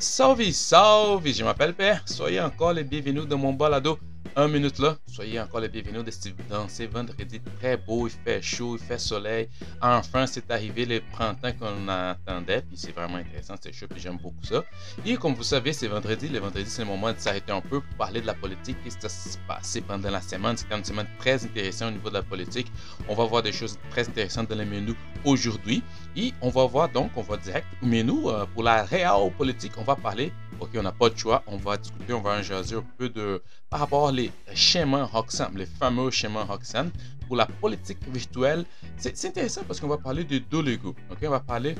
Salve, salve! Je m'appelle Père. Soyez encore les bienvenus dans mon balado 1 minute là. Soyez encore les bienvenus dans ces vendredi très beau. Il fait chaud, il fait soleil. Enfin, c'est arrivé le printemps qu'on attendait. Puis c'est vraiment intéressant, c'est chaud. Puis j'aime beaucoup ça. Et comme vous savez, c'est vendredi. Le vendredi, c'est le moment de s'arrêter un peu pour parler de la politique. Qu'est-ce qui s'est passé pendant la semaine? C'était une semaine très intéressante au niveau de la politique. On va voir des choses très intéressantes dans les menus aujourd'hui. Et on va voir donc, on va direct au menu euh, pour la réelle politique. On va parler OK, on n'a pas de choix. On va discuter, on va en jaser un peu de par rapport aux schémas Roxanne, les fameux schémas Roxanne. Pour la politique virtuelle, c'est intéressant parce qu'on va parler de deux. OK, on va parler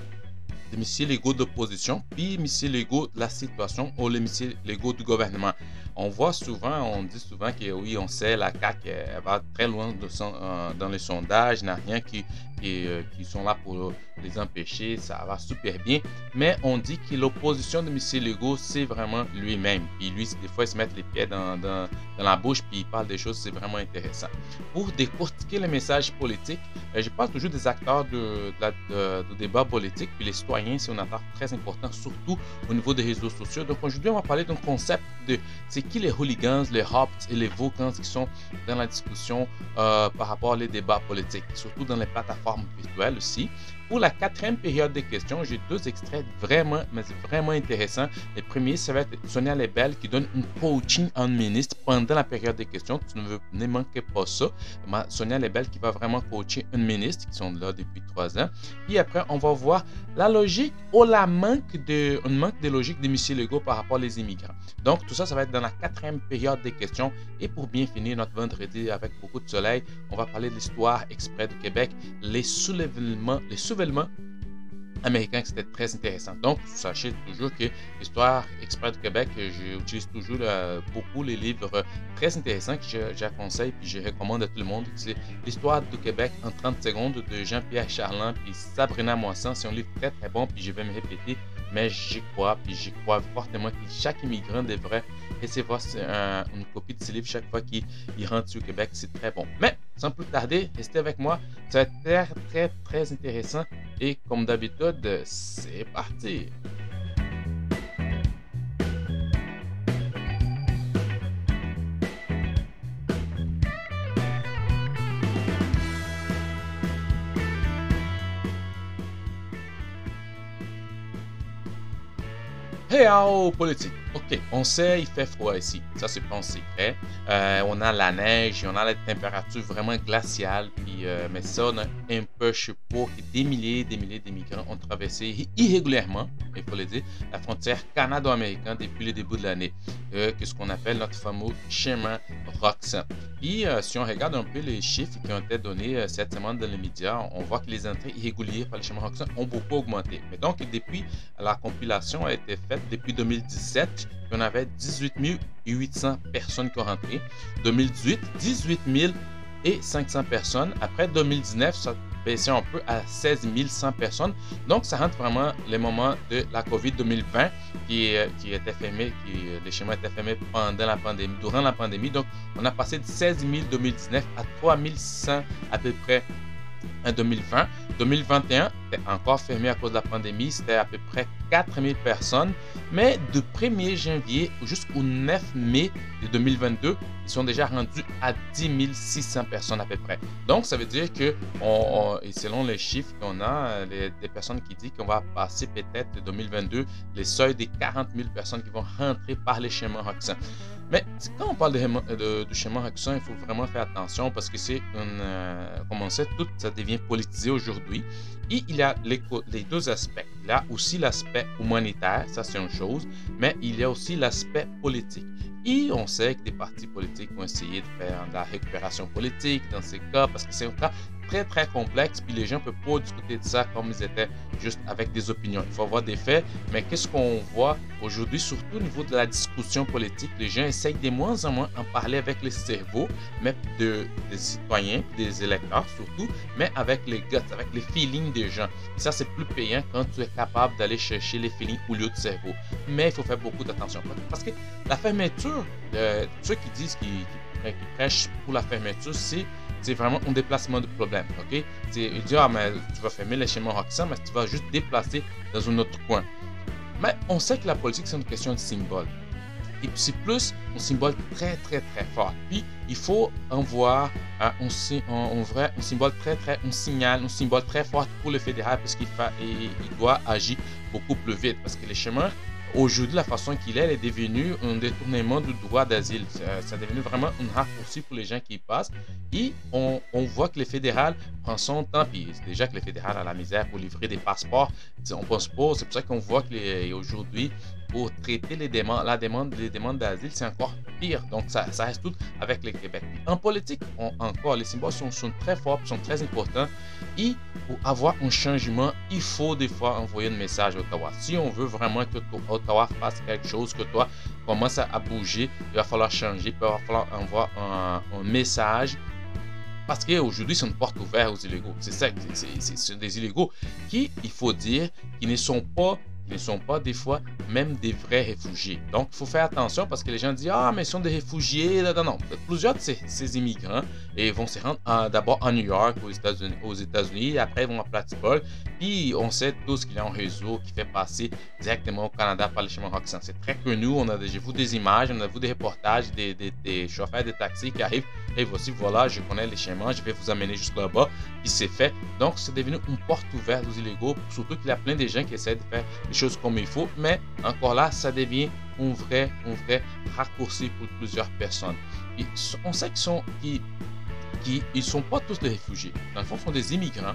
des missiles légaux d'opposition, puis missiles légaux de la situation ou les missiles légaux du gouvernement. On voit souvent, on dit souvent que oui, on sait, la CAQ va très loin euh, dans les sondages, n'a rien qui, qui, euh, qui, sont là pour les empêcher, ça va super bien. Mais on dit que l'opposition de missiles légaux, c'est vraiment lui-même. Puis lui, des fois, il se met les pieds dans, dans, dans, la bouche, puis il parle des choses, c'est vraiment intéressant. Pour décortiquer les messages politiques, euh, je parle toujours des acteurs de, de, de débat politique, puis les citoyens c'est un acteur très important, surtout au niveau des réseaux sociaux. Donc aujourd'hui, on va parler d'un concept de c'est qui les hooligans, les hops et les vocans qui sont dans la discussion euh, par rapport aux débats politiques, surtout dans les plateformes virtuelles aussi. Pour la quatrième période de questions, j'ai deux extraits vraiment, mais vraiment intéressants. Le premier, ça va être Sonia Lebel qui donne une coaching en ministre pendant la période de questions. Tu ne, veux, ne pas ça. Sonia Lebel qui va vraiment coacher un ministre qui sont là depuis trois ans. Puis après, on va voir la logique ou la manque de, un manque de logique des missiles légaux par rapport aux immigrants. Donc, tout ça, ça va être dans la quatrième période des questions. Et pour bien finir notre vendredi avec beaucoup de soleil, on va parler de l'histoire exprès du Québec, les soulèvements, les soulèvements américain c'était très intéressant. Donc, sachez toujours que l'histoire exprès du Québec, j'utilise toujours euh, beaucoup les livres très intéressants que j'acconseille puis je recommande à tout le monde. C'est l'histoire du Québec en 30 secondes de Jean-Pierre Charland puis Sabrina Moisson. C'est un livre très très bon puis je vais me répéter, mais j'y crois puis j'y crois fortement que chaque immigrant devrait recevoir une copie de ce livre chaque fois qu'il rentre au Québec. C'est très bon. Mais sans plus tarder, restez avec moi. Ça va être très, très, très intéressant. Et comme d'habitude, c'est parti. Réal politique. Ok, on sait, il fait froid ici. Ça, c'est pas un secret. Euh, on a la neige, on a la température vraiment glaciale. Puis, euh, mais ça, on sais pas, que des milliers des milliers d'immigrants ont traversé irrégulièrement, il faut le dire, la frontière canado-américaine depuis le début de l'année. Euh, que ce qu'on appelle notre fameux chemin Roxanne. Puis, si on regarde un peu les chiffres qui ont été donnés cette semaine dans les médias, on voit que les entrées irrégulières par le chemin Roxanne ont beaucoup augmenté. Mais donc, depuis la compilation a été faite depuis 2017, on avait 18 800 personnes qui ont rentré. 2018, 18 500 personnes. Après 2019, ça baissé un peu à 16 100 personnes. Donc, ça rentre vraiment les moments de la COVID 2020 qui, euh, qui était fermé, qui, euh, les schémas étaient fermés pendant la pandémie, durant la pandémie. Donc, on a passé de 16 000 2019 à 3 100 à peu près en 2020. 2021 était encore fermé à cause de la pandémie, c'était à peu près 4000 personnes. Mais de 1er janvier jusqu'au 9 mai de 2022, ils sont déjà rendus à 10 600 personnes à peu près. Donc, ça veut dire que, et selon les chiffres qu'on a, les, des personnes qui disent qu'on va passer peut-être 2022 les seuils des 40 000 personnes qui vont rentrer par les schémas Roxanne. Mais quand on parle de, de, de il faut vraiment faire attention parce que c'est une. Euh, comme on sait, tout ça devient politisé aujourd'hui. Et il y a les, deux aspects. Il y a aussi l'aspect humanitaire, ça c'est une chose, mais il y a aussi l'aspect politique. Et on sait que des partis politiques vont essayer de faire de la récupération politique dans ces cas, parce que c'est un cas très très complexe, puis les gens ne peuvent pas discuter de ça comme ils étaient juste avec des opinions. Il faut avoir des faits, mais qu'est-ce qu'on voit aujourd'hui, surtout au niveau de la discussion politique, les gens essayent de moins en moins en parler avec les cerveaux, mais de, des citoyens, des électeurs surtout, mais avec les guts, avec les feelings des gens. Ça, c'est plus payant quand tu es capable d'aller chercher les feelings au lieu de cerveau. Mais il faut faire beaucoup d'attention. Parce que la fermeture, euh, ceux qui disent qu'ils prêchent pour la fermeture, c'est c'est vraiment un déplacement de problème. ok? C'est dire, ah, mais tu vas fermer les schémas Roxanne, mais tu vas juste déplacer dans un autre coin. Mais on sait que la politique, c'est une question de symbole. Et puis c'est plus un symbole très, très, très fort. Puis il faut envoyer vrai, un symbole très, très, un signal, un symbole très fort pour le fédéral parce qu'il il doit agir beaucoup plus vite. Parce que les chemins Aujourd'hui, la façon qu'il est, elle est devenue un détournement du droit d'asile. Ça, est devenu vraiment un raccourci pour les gens qui y passent. Et on, voit que le fédéral prend son temps. Puis déjà que le fédéral a la misère pour livrer des passeports. On pense pas. C'est pour ça qu'on voit qu'aujourd'hui, pour traiter les demandes, la demande, les demandes d'asile, c'est encore pire. Donc, ça, reste tout avec le Québec. En politique, encore, les symboles sont, sont, très forts, sont très importants. Et pour avoir un changement, il faut des fois envoyer un message à Ottawa. Si on veut vraiment que Ottawa fasse quelque chose, que toi commence à bouger, il va falloir changer, il va falloir envoyer un, un message parce qu'aujourd'hui, c'est une porte ouverte aux illégaux. C'est ça, c'est des illégaux qui, il faut dire, qui ne sont pas ne sont pas des fois même des vrais réfugiés. Donc, il faut faire attention parce que les gens disent Ah, mais ils sont des réfugiés. Non, non, Plusieurs de ces, immigrants et vont se rendre d'abord à New York, aux États-Unis, aux après ils vont à Plattsburgh. Puis, on sait tous qu'il y a un réseau qui fait passer directement au Canada par les chemins Roxanne. C'est très connu. On a déjà vu des images, on a vu des reportages des, des, chauffeurs de taxi qui arrivent et voici, voilà, je connais les chemins, je vais vous amener jusque là-bas. Puis, c'est fait. Donc, c'est devenu une porte ouverte aux illégaux, surtout qu'il y a plein de gens qui essaient de faire des comme il faut, mais encore là, ça devient un vrai, un vrai raccourci pour plusieurs personnes. on sait qu'ils sont, qui, qui, ils sont pas tous des réfugiés. Dans le fond, sont des immigrants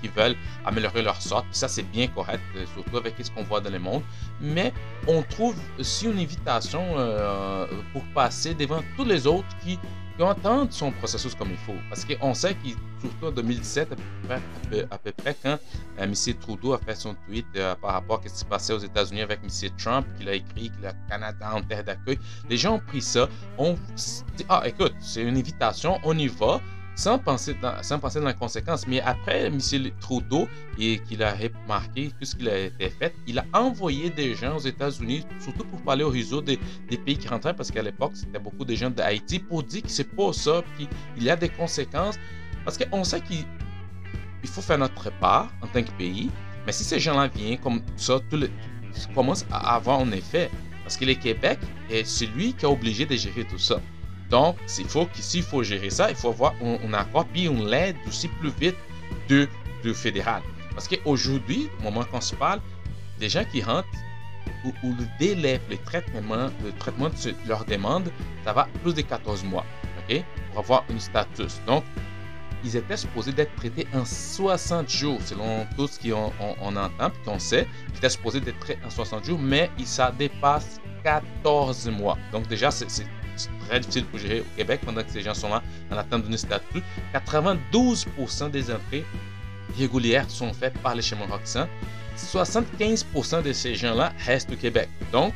qui veulent améliorer leur sorte. ça, c'est bien correct, euh, surtout avec ce qu'on voit dans le monde. Mais on trouve aussi une invitation euh, pour passer devant tous les autres qui entendre son processus comme il faut. Parce qu'on sait qu'il, surtout en 2017, à peu près, quand euh, M. Trudeau a fait son tweet euh, par rapport à ce qui se passait aux États-Unis avec M. Trump, qu'il a écrit que le Canada en terre d'accueil, les gens ont pris ça, ont dit Ah, écoute, c'est une invitation, on y va sans penser dans, sans penser dans la conséquence. Mais après M. Trudeau, et qu'il a remarqué tout ce qu'il a été fait, il a envoyé des gens aux États-Unis, surtout pour parler au réseau des, pays qui rentraient, parce qu'à l'époque, c'était beaucoup de gens d'Haïti, pour dire que c'est pas ça, qu'il y a des conséquences. Parce qu'on sait qu'il faut faire notre part en tant que pays, mais si ces gens-là viennent comme ça, tout, commence à avoir un effet. Parce que le Québec est celui qui a obligé de gérer tout ça. Donc, s'il faut, s'il faut gérer ça, il faut avoir un, accord, puis on l'aide aussi plus vite de, de fédéral. Parce qu'aujourd'hui, au moment qu'on se parle, des gens qui rentrent, où, le délai, le traitement, le traitement de leur demande, ça va plus de 14 mois, OK, pour avoir un statut. Donc, ils étaient supposés d'être traités en 60 jours, selon tout ce qu'on on, entend, puis qu'on sait. Ils étaient supposés d'être traités en 60 jours, mais ça dépasse 14 mois. Donc déjà, c'est très difficile pour gérer au Québec pendant que ces gens sont là en attente d'une statut. 92% des entrées régulières sont faites par les chemins Roxanne. 75% de ces gens-là restent au Québec. Donc,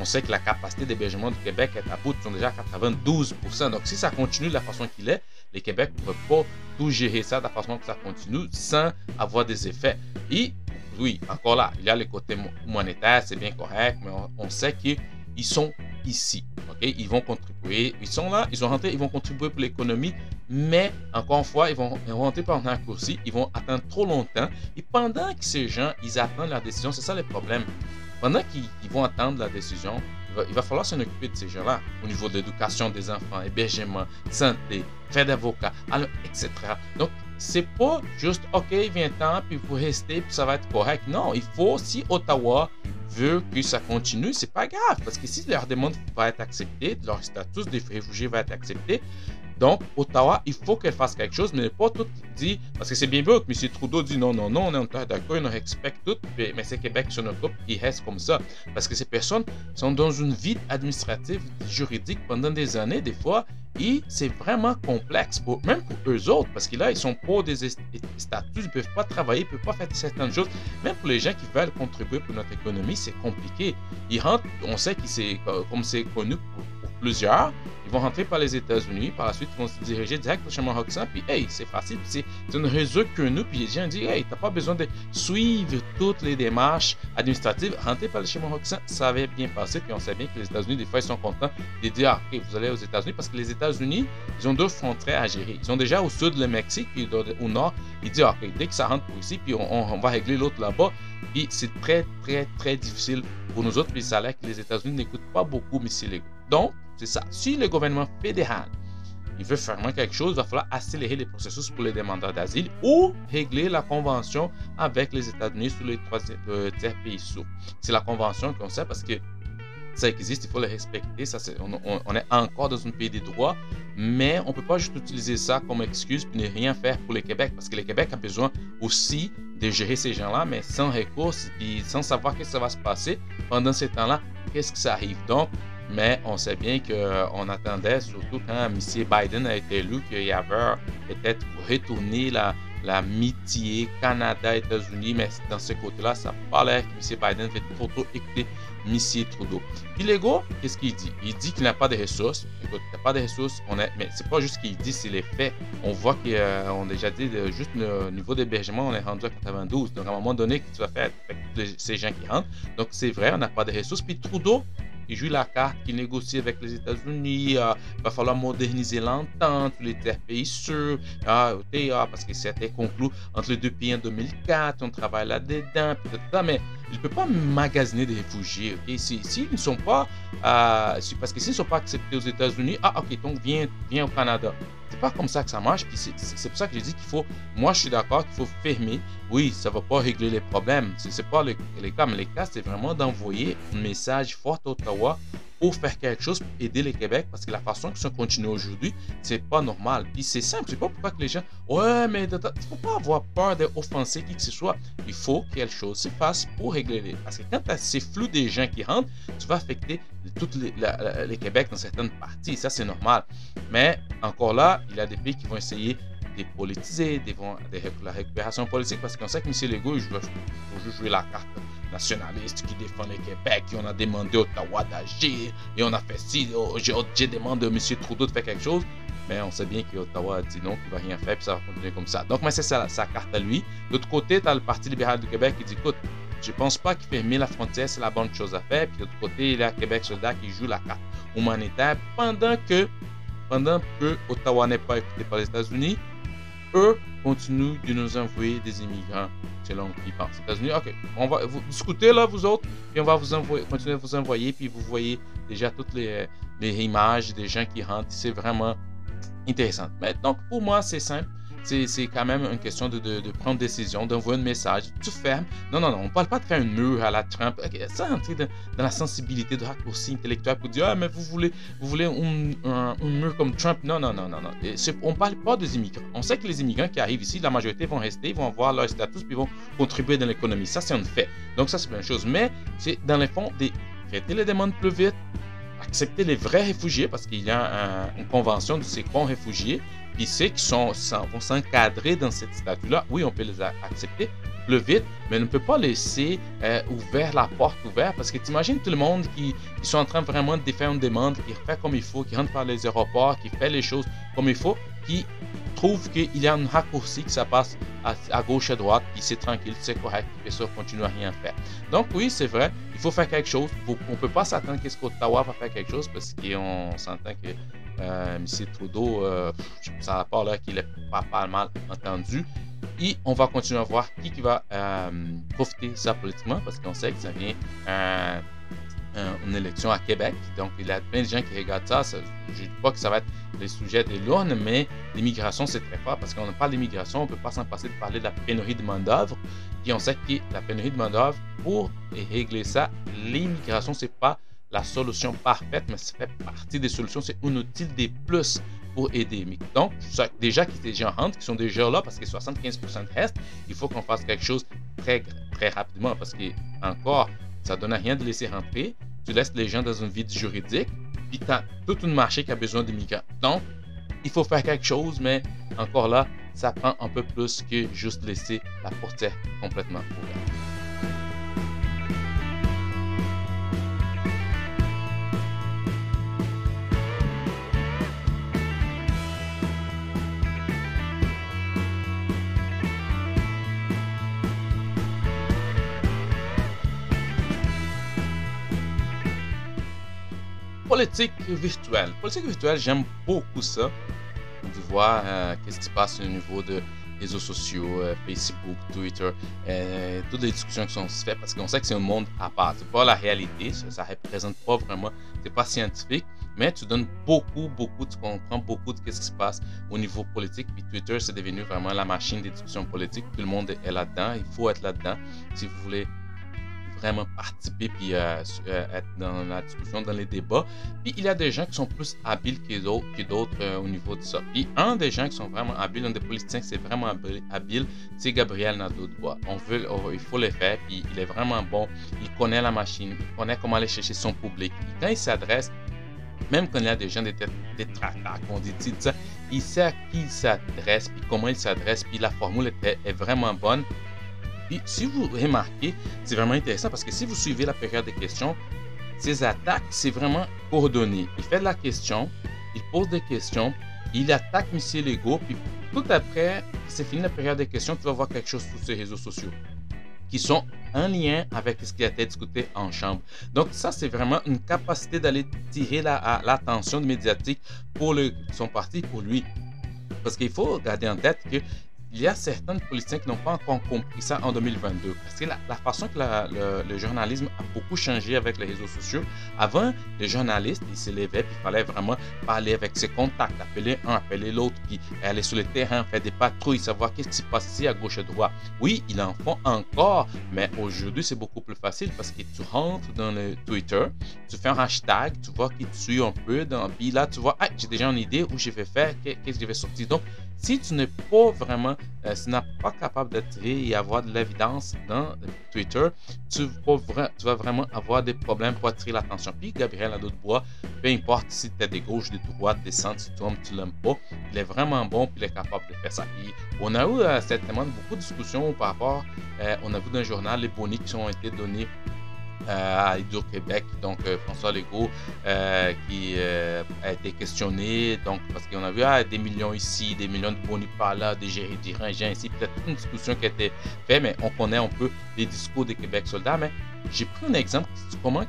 on sait que la capacité d'hébergement du Québec est à bout, sont déjà à 92%. Donc, si ça continue de la façon qu'il est, le Québec ne peut pas tout gérer ça de la façon que ça continue sans avoir des effets. Et oui, encore là, il y a le côté monétaire, c'est bien correct, mais on, sait qu'ils sont ici. ok Ils vont contribuer, ils sont là, ils sont rentrés, ils vont contribuer pour l'économie, mais encore une fois, ils vont, rentrer par un raccourci, ils vont attendre trop longtemps. Et pendant que ces gens, ils attendent la décision, c'est ça le problème. Pendant qu'ils vont attendre la décision, il va, falloir s'en occuper de ces gens-là au niveau de l'éducation des enfants, hébergement, santé, frais d'avocat, etc. Donc, c'est pas juste, OK, vient temps, puis vous restez, puis ça va être correct. Non, il faut, si Ottawa veut que ça continue, c'est pas grave, parce que si leur demande va être acceptée, leur statut de réfugié va être accepté, donc, Ottawa, il faut qu'elle fasse quelque chose, mais pas tout dit, parce que c'est bien beau que M. Trudeau dit non, non, non, on est d'accord, on respecte tout, mais c'est Québec qui s'en occupe, il reste comme ça. Parce que ces personnes sont dans une vie administrative, juridique pendant des années, des fois, et c'est vraiment complexe, pour, même pour eux autres, parce que là, ils sont pas des statuts, ils ne peuvent pas travailler, ils ne peuvent pas faire certaines choses. Même pour les gens qui veulent contribuer pour notre économie, c'est compliqué. Ils rentrent, on sait que c'est, comme c'est connu pour plusieurs ils vont rentrer par les États-Unis, par la suite, ils vont se diriger direct chez Roxanne, puis hey, c'est facile, c'est une réseau que nous, puis les gens disent, hey, t'as pas besoin de suivre toutes les démarches administratives, rentrer par le chez Roxanne, ça avait bien passé, puis on sait bien que les États-Unis, des fois, ils sont contents de dire, ah, ok, vous allez aux États-Unis, parce que les États-Unis, ils ont deux frontières à gérer. Ils ont déjà au sud le Mexique, puis au nord, ils disent, ok, dès que ça rentre pour ici, puis on, va régler l'autre là-bas, puis c'est très, très, très difficile pour nous autres, puis ça a l'air que les États-Unis n'écoutent pas beaucoup missiles légaux. Donc, c'est ça. Si le gouvernement fédéral il veut faire quelque chose, il va falloir accélérer les processus pour les demandeurs d'asile ou régler la convention avec les États-Unis sur les trois tiers pays. C'est la convention qu'on sait parce que ça existe, il faut le respecter. Ça, on, est encore dans un pays des droits, mais on ne peut pas juste utiliser ça comme excuse pour ne rien faire pour le Québec parce que le Québec a besoin aussi de gérer ces gens-là, mais sans ressources et sans savoir ce que ça va se passer pendant ce temps-là, qu'est-ce que ça arrive. Donc, mais on sait bien qu'on attendait, surtout quand M. Biden a été élu, qu'il y avait peut-être retourné la, l'amitié Canada-États-Unis, mais dans ce côté-là, ça n'a pas que M. Biden fait trop écouter M. Trudeau. Puis l'ego, qu'est-ce qu'il dit? Il dit qu'il n'a pas de ressources. Écoute, il n'a pas de ressources, on est, mais c'est pas juste ce qu'il dit, c'est les faits. On voit qu'on euh, a déjà dit, juste le niveau d'hébergement, on est rendu à 92. Donc à un moment donné, que tu vas faire? Avec ces gens qui rentrent Donc c'est vrai, on n'a pas de ressources. Puis Trudeau, il joue la carte, qui négocie avec les États-Unis. Euh, va falloir moderniser l'entente, les pays sûrs. Ah, parce que c'était conclu entre les deux pays en 2004. On travaille là-dedans, mais il ne peut pas magasiner des réfugiés. S'ils ne sont pas, euh, parce que s'ils ne sont pas acceptés aux États-Unis, ah, ok, donc viens au Canada. Pas comme ça que ça marche. Puis c'est pour ça que je dis qu'il faut, moi je suis d'accord qu'il faut fermer. Oui, ça va pas régler les problèmes. C'est pas les, les cas, mais les cas, c'est vraiment d'envoyer un message fort à Ottawa pour faire quelque chose pour aider le Québec parce que la façon que ça continue aujourd'hui, c'est pas normal. Puis c'est simple, c'est pas pourquoi que les gens, ouais, mais il faut pas avoir peur d'offenser qui que ce soit. Il faut que quelque chose se fasse pour régler les. Parce que quand tu as ces flux des gens qui rentrent, tu vas affecter tout les, les Québec dans certaines parties. Ça, c'est normal. Mais encore là, il y a des pays qui vont essayer de politiser, de, la récupération politique parce qu'on sait que M. Legault, il joue, jouer la carte nationaliste qui défend le Québec, et on a demandé Ottawa d'agir, et on a fait ci, oh, j'ai demandé à M. Trudeau de faire quelque chose, mais on sait bien qu'Ottawa a dit non, qu'il va rien faire, puis ça va continuer comme ça. Donc, mais c'est ça, sa carte à lui. De l'autre côté, tu as le Parti libéral du Québec qui dit, écoute, je pense pas qu'il fermer la frontière, c'est la bonne chose à faire. Puis de l'autre côté, il y a Québec soldat qui joue la carte humanitaire pendant que, pendant que Ottawa n'est pas écouté par les États-Unis, eux continuent de nous envoyer des immigrants selon qu'ils pensent. États-Unis, ok, on va vous discuter là, vous autres, puis on va vous envoyer, continuer à vous envoyer, puis vous voyez déjà toutes les, les images des gens qui rentrent. C'est vraiment intéressant. Mais donc, pour moi, c'est simple c'est quand même une question de, de, de prendre décision, d'envoyer un message. Tu fermes. Non, non, non, on ne parle pas de faire un mur à la Trump. Ça, entrer dans, la sensibilité de raccourci intellectuel pour dire Ah, mais vous voulez, vous voulez un, mur comme Trump? Non, non, non, non. non. On ne parle pas des immigrants. On sait que les immigrants qui arrivent ici, la majorité vont rester, vont avoir leur status, puis vont contribuer dans l'économie. Ça, c'est un fait. Donc, ça, c'est une chose. Mais c'est dans les fonds de traiter les demandes plus vite, accepter les vrais réfugiés parce qu'il y a une convention de ces bons réfugiés. Puis ceux qui vont s'encadrer dans cette statut-là, oui, on peut les accepter plus vite, mais on ne peut pas laisser euh, ouvert la porte ouverte. Parce que tu imagines tout le monde qui, qui, sont en train vraiment de faire une demande, qui fait comme il faut, qui rentre par les aéroports, qui fait les choses comme il faut, qui trouve qu'il y a un raccourci, que ça passe à, gauche, à droite, puis c'est tranquille, c'est correct, puis ça continue à rien faire. Donc oui, c'est vrai, il faut faire quelque chose. on ne peut pas s'attendre qu'est-ce qu'Ottawa va faire quelque chose parce qu'on s'entend que euh, M. Trudeau, euh, ça n'a pas là qu'il est pas, mal entendu. Et on va continuer à voir qui, qui va euh, profiter ça politiquement parce qu'on sait que ça vient euh, une élection à Québec. Donc, il y a plein de gens qui regardent ça. je ne dis pas que ça va être le sujet de l'ONU, mais l'immigration, c'est très fort parce qu'on parle d'immigration, on ne peut pas s'en passer de parler de la pénurie de main-d'œuvre. Puis on sait que la pénurie de main-d'œuvre, pour régler ça, l'immigration, c'est pas la solution parfaite, mais ça fait partie des solutions. C'est un outil des plus pour aider. Donc, déjà que des gens rentrent, qui sont déjà là, parce que 75% restent, il faut qu'on fasse quelque chose très, très rapidement, parce que, encore, ça ne donne rien de laisser rentrer. Tu laisses les gens dans un vide juridique, puis tu as tout un marché qui a besoin d'immigrants. Donc, il faut faire quelque chose, mais encore là, ça prend un peu plus que juste laisser la portière complètement ouverte. Politique virtuelle. Politique virtuelle, j'aime beaucoup ça. De voir euh, qu'est-ce qui se passe au niveau de réseaux sociaux, euh, Facebook, Twitter, euh, toutes les discussions qui sont faites parce qu'on sait que c'est un monde à part. C'est pas la réalité, ça, ne représente pas vraiment, c'est pas scientifique, mais tu donnes beaucoup, beaucoup, tu comprends beaucoup de ce qui se passe au niveau politique. Puis Twitter, c'est devenu vraiment la machine des discussions politiques. Tout le monde est là-dedans, il faut être là-dedans si vous voulez vraiment participer puis euh, euh, être dans la discussion, dans les débats. Puis il y a des gens qui sont plus habiles que d'autres euh, au niveau de ça. Puis un des gens qui sont vraiment habiles, un des politiciens qui c'est vraiment habile, c'est Gabriel Nadeau-Dubois. On veut, il faut le faire, puis il est vraiment bon. Il connaît la machine, il connaît comment aller chercher son public. quand il s'adresse, même quand il y a des gens, des, des qu'on dit, ça, il sait à qui il s'adresse, puis comment il s'adresse, puis la formule est vraiment bonne. Puis si vous remarquez, c'est vraiment intéressant parce que si vous suivez la période des questions, ces attaques, c'est vraiment coordonné. Il fait de la question, il pose des questions, il attaque M. Legault, puis tout après, c'est fini la période des questions, tu vas voir quelque chose sur ces réseaux sociaux qui sont en lien avec ce qui a été discuté en chambre. Donc ça, c'est vraiment une capacité d'aller tirer l'attention médiatique pour son parti, pour lui. Parce qu'il faut garder en tête que il y a certains politiciens qui n'ont pas encore compris ça en 2022. Parce que la, façon que le, journalisme a beaucoup changé avec les réseaux sociaux, avant, les journalistes, ils se levaient, puis il fallait vraiment parler avec ses contacts, appeler un, appeler l'autre, puis aller sur le terrain, faire des patrouilles, savoir qu'est-ce qui se passe ici à gauche et à droite. Oui, ils en font encore, mais aujourd'hui, c'est beaucoup plus facile parce que tu rentres dans le Twitter, tu fais un hashtag, tu vois qui te suit un peu, dans, puis là, tu vois, ah, j'ai déjà une idée où je vais faire, qu'est-ce que je vais sortir. Donc, si tu n'es pas vraiment, euh, si pas capable d'être et avoir de l'évidence dans Twitter, tu vas, vraiment avoir des problèmes pour attirer l'attention. Puis Gabriel de bois, peu importe si tu es des gauches, des droites, des centres, tu aimes, tu l'aimes pas, il est vraiment bon, puis il est capable de faire ça. on a eu euh, certainement beaucoup de discussions par rapport, euh, on a vu dans le journal les bonus qui ont été donnés euh, à Hydro-Québec, donc euh, François Legault, euh, qui a été questionné, donc parce qu'on a vu ah, des millions ici, des millions de bonus par là, des dirigeants ici, peut-être une discussion qui a été faite, mais on connaît un peu les discours des Québec soldats. Mais j'ai pris un exemple comment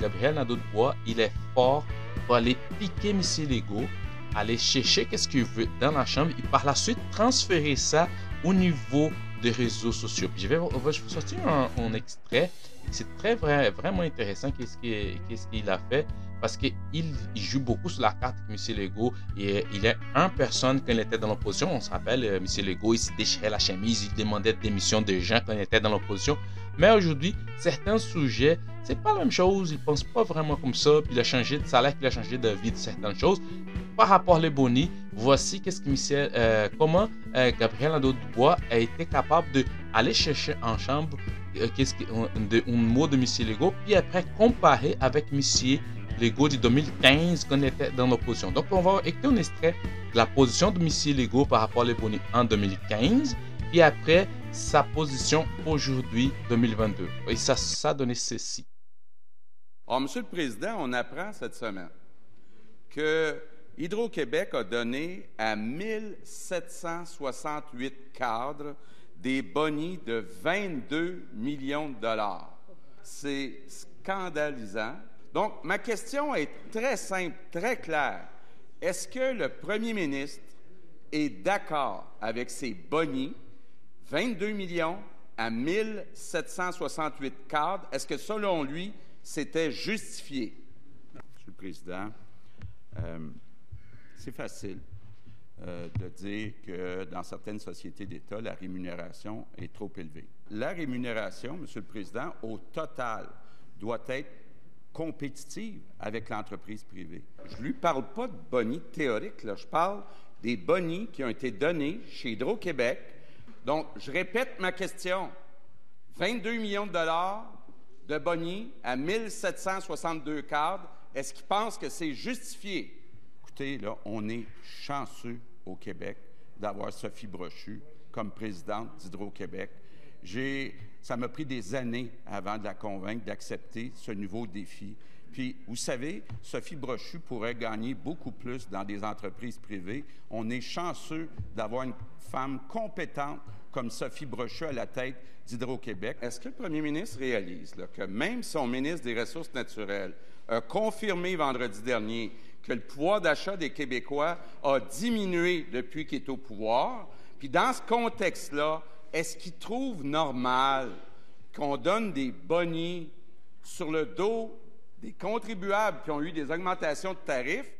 Gabriel Nadeau-Dubois, il est fort pour aller piquer M. Legault, aller chercher qu'est-ce qu'il veut dans la chambre et par la suite transférer ça au niveau des réseaux sociaux. Puis je vais, vous sortir un extrait c'est très vrai, vraiment intéressant qu'est-ce qu'il a fait parce qu'il il joue beaucoup sur la carte avec M. Legault. Et, il est un personne quand il était dans l'opposition. On se rappelle, euh, M. Legault, il se déchirait la chemise, il demandait démission des gens quand il était dans l'opposition. Mais aujourd'hui, certains sujets, c'est pas la même chose. Il pense pas vraiment comme ça. Puis il a changé de salaire, il a changé de vie de certaines choses. Par rapport les bonis, voici qu'est-ce que Michel, euh, comment euh, Gabriel Nadeau-Dubois a été capable d'aller chercher en chambre euh, qu'est-ce que, un, mot de M. Legault, puis après comparer avec M. Legault de 2015 quand il était dans l'opposition. Donc, on va écouter un extrait de la position de M. Legault par rapport à Leboni en 2015, puis après sa position aujourd'hui, 2022. Et ça, ça donné ceci. Alors, Monsieur le Président, on apprend cette semaine que Hydro-Québec a donné à 1768 cadres des bonnies de 22 millions de dollars. C'est scandalisant. Donc, ma question est très simple, très claire. Est-ce que le premier ministre est d'accord avec ces bonnies, 22 millions à 1768 cadres? Est-ce que selon lui, c'était justifié? Monsieur le Président, euh, c'est facile. Euh, de dire que dans certaines sociétés d'État, la rémunération est trop élevée. La rémunération, Monsieur le Président, au total, doit être compétitive avec l'entreprise privée. Je ne lui parle pas de bonnies théoriques, je parle des bonnies qui ont été donnés chez Hydro-Québec. Donc, je répète ma question. 22 millions de dollars de bonnies à 1762 cadres. Est-ce qu'il pense que c'est justifié? Écoutez, là, on est chanceux au Québec d'avoir Sophie Brochu comme présidente d'Hydro-Québec. Ça m'a pris des années avant de la convaincre d'accepter ce nouveau défi. Puis, vous savez, Sophie Brochu pourrait gagner beaucoup plus dans des entreprises privées. On est chanceux d'avoir une femme compétente comme Sophie Brochu à la tête d'Hydro-Québec. Est-ce que le premier ministre réalise que même son ministre des Ressources naturelles a confirmé vendredi dernier que le pouvoir d'achat des Québécois a diminué depuis qu'il est au pouvoir. Puis dans ce contexte-là, est-ce qu'il trouve normal qu'on donne des bonnies sur le dos des contribuables qui ont eu des augmentations de tarifs?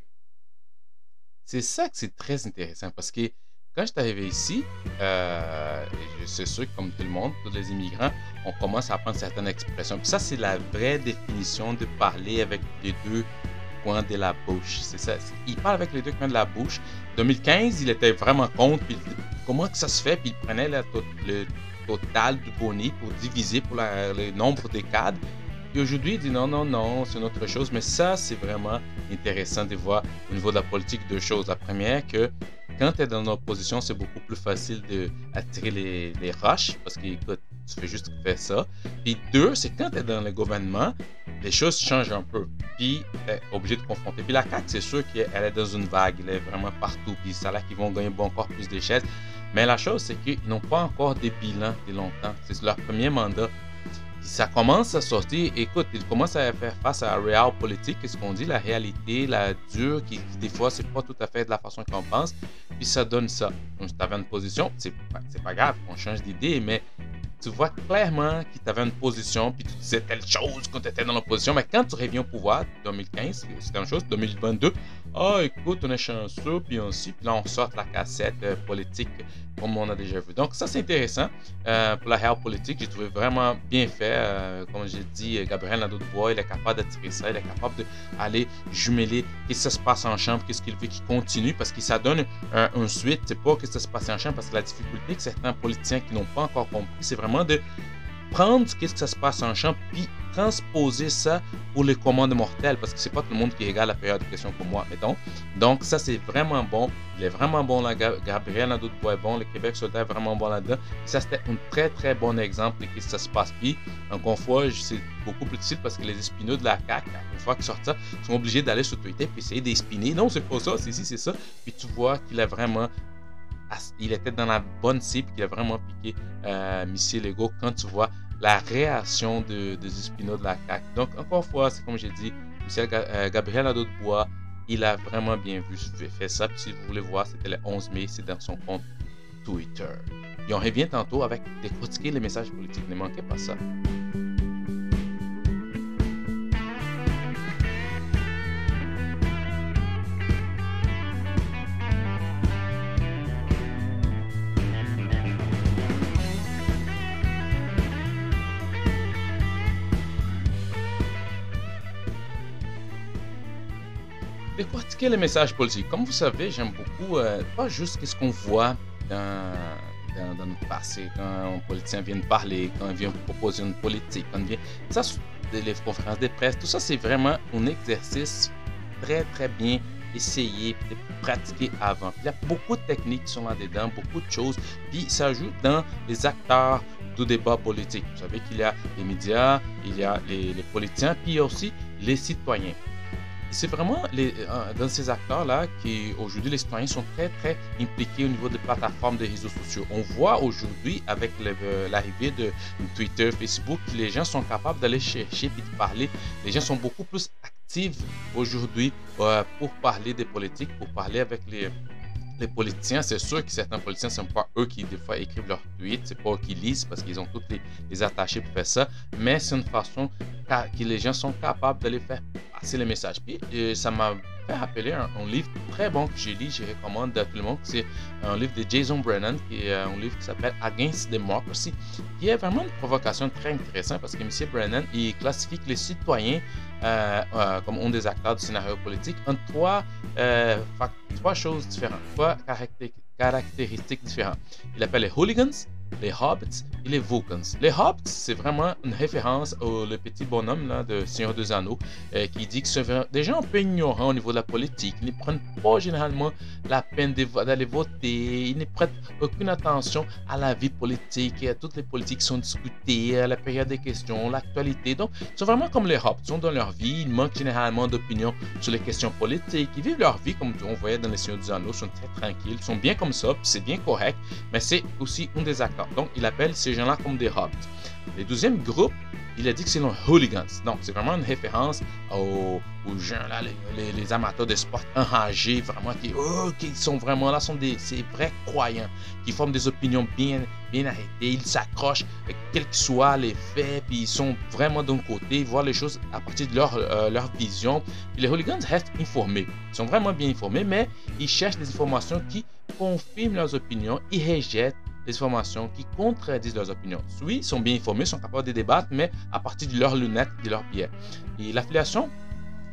C'est ça que c'est très intéressant parce que quand je suis arrivé ici, euh, c'est sûr que comme tout le monde, tous les immigrants, on commence à apprendre certaines expressions. Ça, c'est la vraie définition de parler avec les deux coins de la bouche. C'est ça. Il parle avec les deux coins de la bouche. 2015, il était vraiment contre. Puis comment que ça se fait? Puis il prenait le total du bonnet pour diviser pour le nombre des cadres. Et aujourd'hui, il dit non, non, non, c'est une autre chose. Mais ça, c'est vraiment intéressant de voir au niveau de la politique deux choses. La première, que quand tu es dans l'opposition, c'est beaucoup plus facile d'attirer les, les roches parce que tu fais juste faire ça. Puis deux, c'est quand tu es dans le gouvernement, les choses changent un peu. Puis tu es obligé de confronter. Puis la CAQ, c'est sûr qu'elle est dans une vague, elle est vraiment partout. Puis ça là qu'ils vont gagner encore plus de chaises. Mais la chose, c'est qu'ils n'ont pas encore des bilans de longtemps. C'est leur premier mandat ça commence à sortir. Écoute, il commence à faire face à la réelle politique, qu'est-ce qu'on dit, la réalité, la dure, qui, des fois, c'est pas tout à fait de la façon qu'on pense. Puis ça donne ça. Donc, si tu avais une position, c'est pas grave, on change d'idée, mais tu vois clairement qu'il t'avait une position, puis tu disais telle chose quand tu étais dans l'opposition, mais quand tu reviens au pouvoir, 2015, c'était une chose, 2022, ah, écoute, on est chanceux, puis ainsi, puis là, on sort la cassette euh, politique, comme on a déjà vu. Donc, ça, c'est intéressant. Euh, pour la réelle politique, j'ai trouvé vraiment bien fait. Euh, comme j'ai dit, Gabriel Nadeau-Dubois, il est capable d'attirer ça, il est capable d'aller jumeler qu'est-ce qui se passe en chambre, qu'est-ce qu'il veut qu'il continue, parce que ça donne un, suite, c'est pas qu'est-ce qui se passe en chambre, parce que la difficulté que certains politiciens qui n'ont pas encore compris, c'est vraiment de prendre ce qui se passe en champ, puis transposer ça pour les commandes mortelles, parce que c'est pas tout le monde qui regarde la période de questions comme moi, mettons. Donc, ça, c'est vraiment bon. Il est vraiment bon là. Gabriel Nadeau de est bon. Le Québec soldat est vraiment bon là-dedans. Ça, c'était un très, très bon exemple de ce qui se passe. Puis, encore une fois, c'est beaucoup plus difficile parce que les espineux de la CAQ, une fois qu'ils sortent ça, sont obligés d'aller sur Twitter puis essayer d'espiner. Non, c'est pas ça, c'est ici, c'est ça. Puis tu vois qu'il a vraiment il était dans la bonne cible, qui a vraiment piqué euh, Missy Lego quand tu vois la réaction de, des de la CAQ. Donc, encore une fois, c'est comme j'ai dit, Michel euh, Gabriel Nadeau de Bois, il a vraiment bien vu fait ça. Puis si vous voulez voir, c'était le 11 mai, c'est dans son compte Twitter. Et on revient tantôt avec décortiquer les messages politiques. Ne manquez pas ça. Décortiquer les messages politiques. Comme vous savez, j'aime beaucoup, euh, pas juste ce qu'on voit dans, dans, notre passé, quand un politicien vient parler, quand il vient proposer une politique, quand il vient... Ça, les conférences de presse, tout ça, c'est vraiment un exercice très, très bien essayé, pratiqué avant. il y a beaucoup de techniques qui sont là-dedans, beaucoup de choses, puis ça joue dans les acteurs du débat politique. Vous savez qu'il y a les médias, il y a les, les politiciens, puis il y a aussi les citoyens c'est vraiment euh, dans ces acteurs-là qu'aujourd'hui les citoyens sont très très impliqués au niveau des plateformes des réseaux sociaux. On voit aujourd'hui avec euh, l'arrivée de Twitter, Facebook, que les gens sont capables d'aller chercher et de parler. Les gens sont beaucoup plus actifs aujourd'hui euh, pour parler des politiques, pour parler avec les, les politiciens, c'est sûr que certains politiciens, ce sont pas eux qui, des fois, écrivent leurs tweets, c'est pas eux qui lisent parce qu'ils ont tous les, attachés pour faire ça, mais c'est une façon que les gens sont capables d'aller faire passer les messages. Puis euh, ça m'a fait rappeler un, livre très bon que j'ai lu, je recommande à tout le monde, c'est un livre de Jason Brennan, qui est un livre qui s'appelle Against Democracy, qui est vraiment une provocation très intéressante parce que M. Brennan, il classifie les citoyens euh, euh, comme un des acteurs du scénario politique en trois, euh, trois choses différentes, trois caractéristiques différentes. Il appelle les hooligans, les hobbits et les Vulcans. Les hobbits, c'est vraiment une référence au le petit bonhomme là, de Seigneur des Anneaux euh, qui dit que c'est des gens un peu ignorants au niveau de la politique. Ils ne prennent pas généralement la peine d'aller voter. Ils ne prêtent aucune attention à la vie politique, à toutes les politiques qui sont discutées, à la période des questions, l'actualité. Donc, ils sont vraiment comme les hobbits. Ils sont dans leur vie. Ils manquent généralement d'opinion sur les questions politiques. Ils vivent leur vie comme on voyait dans les Seigneurs des Anneaux. Ils sont très tranquilles. Ils sont bien comme ça. C'est bien correct. Mais c'est aussi un des Donc, il appelle ces gens-là comme des hobbits. Le deuxième groupe, il a dit que c'est les hooligans. Donc, c'est vraiment une référence aux, gens, là, les, amateurs de sport enragés, vraiment, qui, oh, sont vraiment là, sont des vrais croyants, qui forment des opinions bien, arrêtées. Ils s'accrochent, quels que soient les faits, puis ils sont vraiment d'un côté, ils voient les choses à partir de leur, euh, vision. Les hooligans restent informés. Ils sont vraiment bien informés, mais ils cherchent des informations qui confirment leurs opinions, ils rejettent des informations qui contredisent leurs opinions. Oui, ils sont bien informés, sont capables de débattre, mais à partir de leurs lunettes, de leurs biais. Et l'affiliation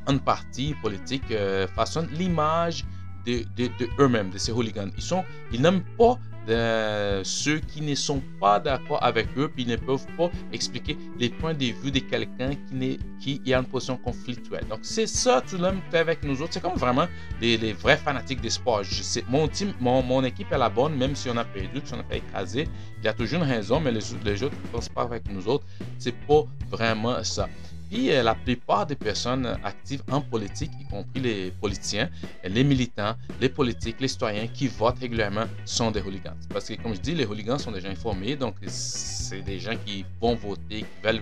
en parti politique euh, façonne l'image de, de, de eux-mêmes, de ces hooligans. Ils sont, ils n'aiment pas de ceux qui ne sont pas d'accord avec eux, puis ne peuvent pas expliquer les points de vue de quelqu'un qui, qui est en position conflictuelle. Donc, c'est ça tout le monde fait avec nous autres. C'est comme vraiment les, vrais fanatiques des sports. Mon, team, mon, équipe est la bonne, même si on a perdu, si on a fait écraser. Il y a toujours une raison, mais les, les autres ne pensent pas avec nous autres. C'est pas vraiment ça. Puis euh, la plupart des personnes actives en politique, y compris les politiciens, les militants, les politiques, les citoyens qui votent régulièrement sont des hooligans. Parce que comme je dis, les hooligans sont des gens informés, donc c'est des gens qui vont voter, qui veulent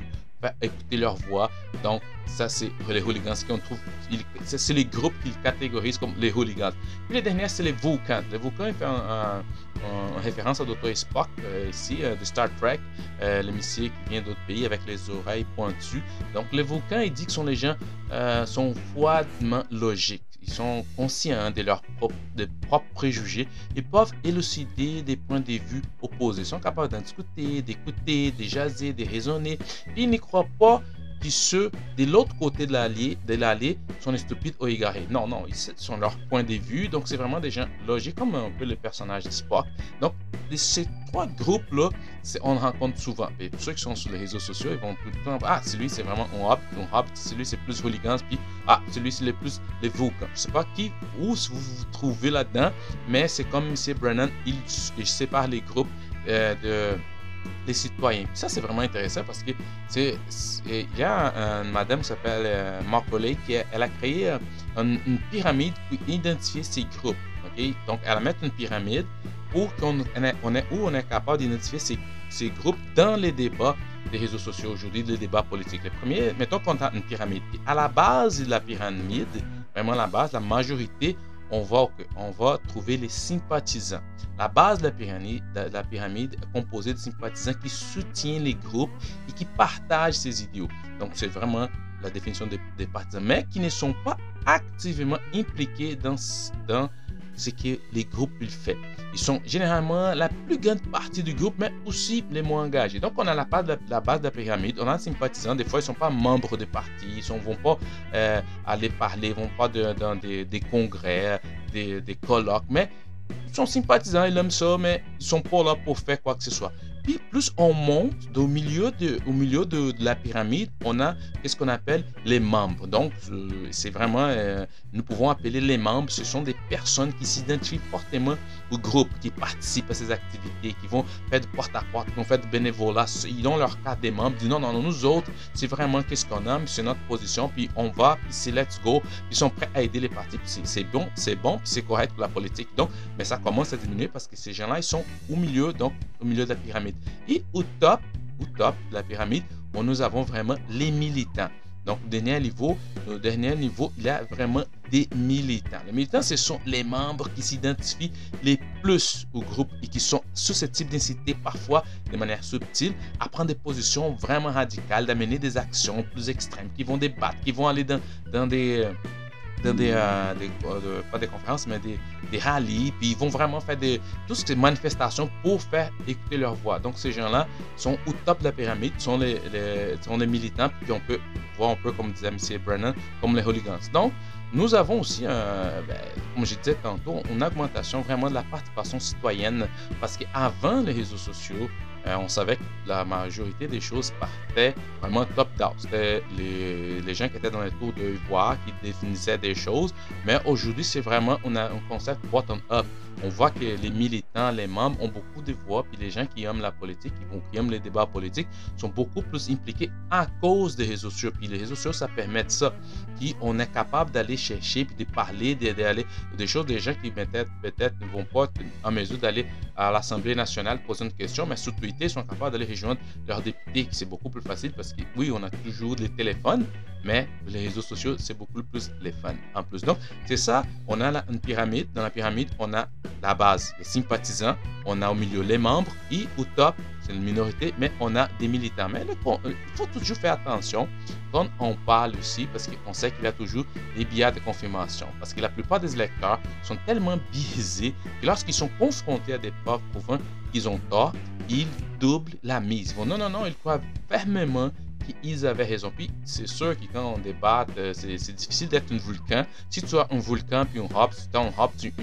écouter leur voix. Donc, ça, c'est les hooligans qu'on trouve. C'est les groupes qu'ils catégorisent comme les hooligans. Puis les derniers, c'est les Vulcans. Les Vulcans, ils font un, en référence à Dr. Spock euh, ici, euh, de Star Trek, euh, le missile qui vient d'autres pays avec les oreilles pointues. Donc, les Vulcans, il dit que sont les gens sont froidement logiques. Ils sont conscients de leurs propres, propres préjugés et peuvent élucider des points de vue opposés. Ils sont capables d'en discuter, d'écouter, de jaser, de raisonner. Ils n'y croient pas puis ceux de l'autre côté de l'allée, de l'allée sont stupides ou égarés. Non, non, ils sont leur point de vue. Donc, c'est vraiment des gens logiques, comme un peu le personnage de Spock. Donc, ces trois groupes-là, on rencontre souvent. Et pour ceux qui sont sur les réseaux sociaux, ils vont tout le temps, ah, celui, c'est vraiment un hop, un hop, celui, c'est plus hooligans, puis, ah, celui, c'est le plus les Vulcans. Je sais pas qui, où vous vous trouvez là-dedans, mais c'est comme M. Brennan, il, il sépare les groupes euh, de les citoyens. ça, c'est vraiment intéressant parce que il y a une madame qui s'appelle euh, qui elle a créé euh, une, pyramide pour identifier ces groupes. Donc, elle a mis une pyramide pour qu'on on est, où on est capable d'identifier ces, ces, groupes dans les débats des réseaux sociaux aujourd'hui, les débats politiques. Les premiers, mettons qu'on a une pyramide. à la base de la pyramide, vraiment la base, la majorité on va, on va trouver les sympathisants. La base de la pyramide, est composée de sympathisants qui soutiennent les groupes et qui partagent ces idéaux. Donc, c'est vraiment la définition des, partisans, mais qui ne sont pas activement impliqués dans ce que les groupes ils font. Ils sont généralement la plus grande partie du groupe, mais aussi les moins engagés. Donc, on a la base de la, base de la pyramide, on a des sympathisants. Des fois, ils ne sont pas membres de partis, ils ne vont pas euh, aller parler, ils ne vont pas dans des, congrès, des, des colloques, mais ils sont sympathisants, ils aiment ça, mais ils sont pas là pour faire quoi que ce soit. Plus on monte au milieu de, la pyramide, on a ce qu'on appelle les membres. Donc, c'est vraiment, euh, nous pouvons appeler les membres, ce sont des personnes qui s'identifient fortement au groupe, qui participent à ces activités, qui vont faire du porte-à-porte, qui vont faire du bénévolat. Ils ont leur carte des membres, disent non, non, non, nous autres, c'est vraiment qu'est-ce qu'on a, c'est notre position, puis on va, puis c'est let's go, puis ils sont prêts à aider les partis, puis c'est bon, c'est bon, c'est correct pour la politique. Donc, mais ça commence à diminuer parce que ces gens-là, ils sont au milieu, donc au milieu de la pyramide. Et au top, au top de la pyramide, nous avons vraiment les militants. Donc, dernier niveau, au dernier niveau, il y a vraiment des militants. Les militants, ce sont les membres qui s'identifient les plus au groupe et qui sont susceptibles d'inciter parfois de manière subtile à prendre des positions vraiment radicales, d'amener des actions plus extrêmes, qui vont débattre, qui vont aller dans, dans des des, euh, euh, pas des conférences, mais des, des rallyes, puis ils vont vraiment faire des, toutes ces manifestations pour faire écouter leur voix. Donc ces gens-là sont au top de la pyramide, sont les, sont les militants, puis on peut voir un peu, comme disait M. Brennan, comme les hooligans. Donc, nous avons aussi, ben, comme je disais tantôt, une augmentation vraiment de la participation citoyenne, parce qu'avant les réseaux sociaux, euh, on savait que la majorité des choses partaient vraiment top-down. C'était les, les, gens qui étaient dans les tours de voix qui définissaient des choses. Mais aujourd'hui, c'est vraiment on a un concept bottom-up. on voit que les militants, les membres ont beaucoup de voix, puis les gens qui aiment la politique, qui, aiment les débats politiques, sont beaucoup plus impliqués à cause des réseaux sociaux. Puis les réseaux sociaux, ça permet ça, qu'on est capable d'aller chercher, puis de parler, d'aller des choses, des gens qui peut-être peut ne vont pas être en mesure d'aller à l'Assemblée nationale poser une question, mais sous Sont capables d'aller rejoindre leurs députés. C'est beaucoup plus facile parce que oui, on a toujours les téléphones, mais les réseaux sociaux, c'est beaucoup plus les fans en plus. Donc, c'est ça, on a une pyramide. Dans la pyramide, on a la base, les sympathisants, on a au milieu les membres, et au top, c'est une minorité, mais on a des militants. Mais il faut toujours faire attention quand on parle aussi, parce qu'on sait qu'il y a toujours des biais de confirmation. Parce que la plupart des électeurs sont tellement biaisés que lorsqu'ils sont confrontés à des preuves prouvant qu'ils ont tort, ils doublent la mise. non, non, non, ils croient fermement ils avaient raison. Puis c'est sûr que quand on débat, euh, c'est difficile d'être un volcan. Si tu as un volcan puis un hop, si tu as un hop, tu,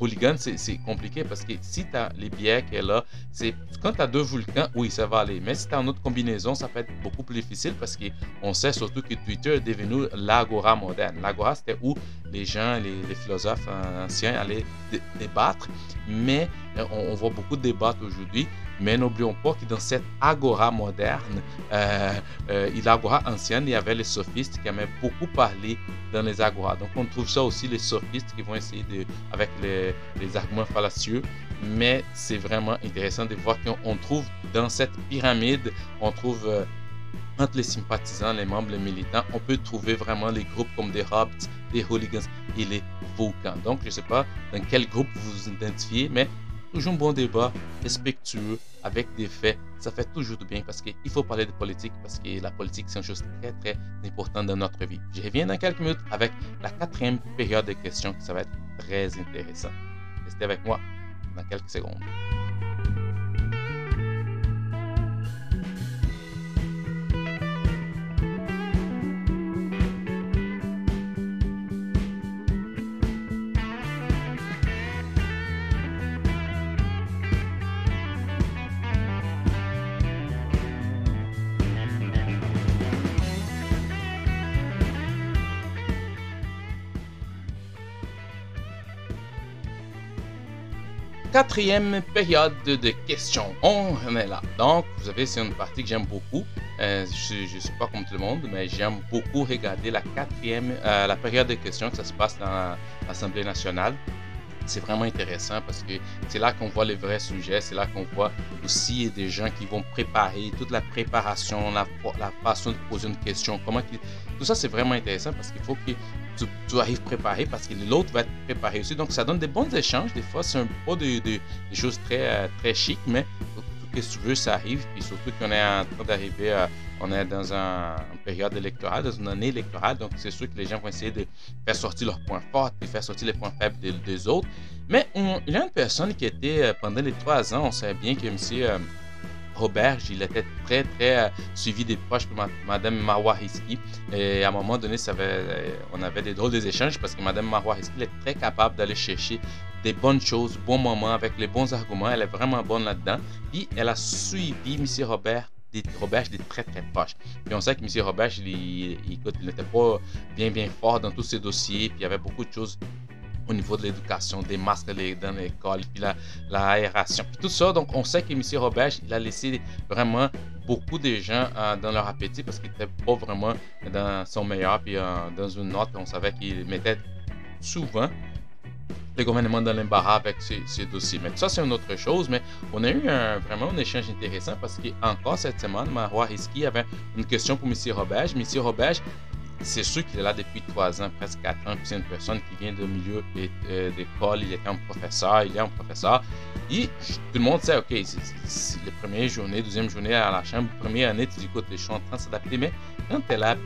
hooligan, c'est compliqué parce que si tu as les biais qu'elle a, c'est quand tu as deux volcans, oui, ça va aller. Mais si tu as une autre combinaison, ça peut être beaucoup plus difficile parce qu'on sait surtout que Twitter est devenu l'agora moderne. L'agora, c'était où les gens, les, philosophes anciens allaient débattre, mais euh, on, voit beaucoup de débats aujourd'hui. Mais n'oublions pas que dans cette agora moderne, euh, euh, l'agora ancienne, il y avait les sophistes qui aimaient beaucoup parler dans les agoras. Donc on trouve ça aussi les sophistes qui vont essayer de, avec les, arguments fallacieux. Mais c'est vraiment intéressant de voir qu'on trouve dans cette pyramide, on trouve euh, entre les sympathisants, les membres, les militants, on peut trouver vraiment les groupes comme des Hobbits, des Hooligans et les Volcans. Donc, je ne sais pas dans quel groupe vous vous identifiez, mais toujours un bon débat, respectueux, avec des faits. Ça fait toujours du bien parce qu'il faut parler de politique, parce que la politique, c'est une chose très, très importante dans notre vie. Je reviens dans quelques minutes avec la quatrième période de questions, qui ça va être très intéressant. Restez avec moi dans quelques secondes. Quatrième période de questions. On est là. Donc, vous savez, c'est une partie que j'aime beaucoup. Euh, je ne suis pas comme tout le monde, mais j'aime beaucoup regarder la quatrième, euh, la période de questions que ça se passe dans l'Assemblée nationale. C'est vraiment intéressant parce que c'est là qu'on voit les vrais sujets, c'est là qu'on voit aussi des gens qui vont préparer toute la préparation, la, façon de poser une question, comment tout ça c'est vraiment intéressant parce qu'il faut que tu, arrives préparé parce que l'autre va être préparé aussi. Donc, ça donne des bons échanges. Des fois, c'est un pas des choses très, euh, très chic, mais tout ce que tu veux, ça arrive. Puis surtout qu'on est en train d'arriver, on est dans un, une période électorale, dans une année électorale. Donc, c'est sûr que les gens vont essayer de faire sortir leurs points forts et faire sortir les points faibles des, autres. Mais il y a une personne qui était, euh, pendant les trois ans, on sait bien que M. Robert, il était très, très euh, suivi des proches de Mme Marwa Et à un moment donné, euh, on avait des drôles d'échanges parce que Mme Marwa est très capable d'aller chercher des bonnes choses, bons moments, avec les bons arguments. Elle est vraiment bonne là-dedans. Puis elle a suivi M. Robert des Robert des très très proches. Puis on sait que M. Robert, il, n'était pas bien bien fort dans tous ses dossiers, puis il y avait beaucoup de choses au niveau de l'éducation, des masques dans l'école, puis la, l'aération, puis tout ça. Donc, on sait que M. Robert, il a laissé vraiment beaucoup de gens euh, dans leur appétit parce qu'il n'était pas vraiment dans son meilleur. Puis, euh, dans une note, on savait qu'il mettait souvent le gouvernement dans l'embarras avec ces, dossiers. Mais ça, c'est une autre chose. Mais on a eu vraiment un échange intéressant parce qu'encore cette semaine, Marois Risky avait une question pour M. Robert. M. Robert, c'est sûr qu'il est là depuis trois ans, presque quatre ans, puis c'est une personne qui vient de milieu euh, d'école, il est un professeur, il est un professeur. Et tout le monde sait, OK, c'est les premières journées, deuxième journée à la chambre, première année, tu dis, écoute, je suis en train de s'adapter, mais quand tu es là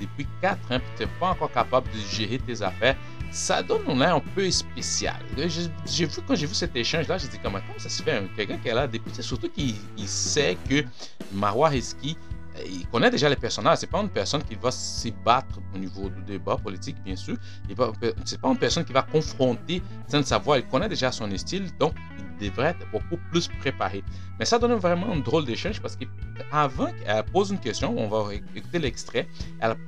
depuis quatre ans, puis tu n'es pas encore capable de gérer tes affaires, ça donne un air un peu spécial. J'ai vu, quand j'ai vu cet échange-là, j'ai dit, comment, ça se fait, quelqu'un qui est là depuis, surtout qu'il sait que Marois Reski il connaît déjà les personnages. C'est pas une personne qui va se battre au niveau du débat politique, bien sûr. C'est pas une personne qui va confronter sans savoir. Il connaît déjà son style, donc il devrait être beaucoup plus préparé. Mais ça donne vraiment un drôle d'échange parce qu'avant qu'elle pose une question, on va écouter l'extrait.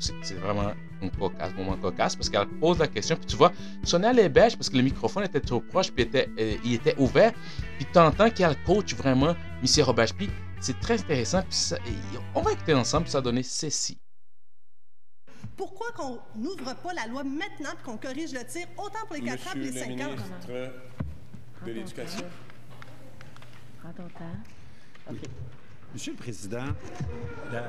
C'est vraiment cocasse, moment cocasse, parce qu'elle pose la question, puis tu vois, Sonia les bêche parce que le microphone était trop proche, puis était, euh, il était ouvert, puis tu entends qu'elle coach vraiment M. Robert. Puis c'est très intéressant, puis ça, on va écouter ensemble, puis ça a donné ceci. Pourquoi qu'on n'ouvre pas la loi maintenant et qu'on corrige le tir autant pour les 4 ans que les 5 ans? ministre de l'Éducation. Prends ton temps. OK. Monsieur le Président, la-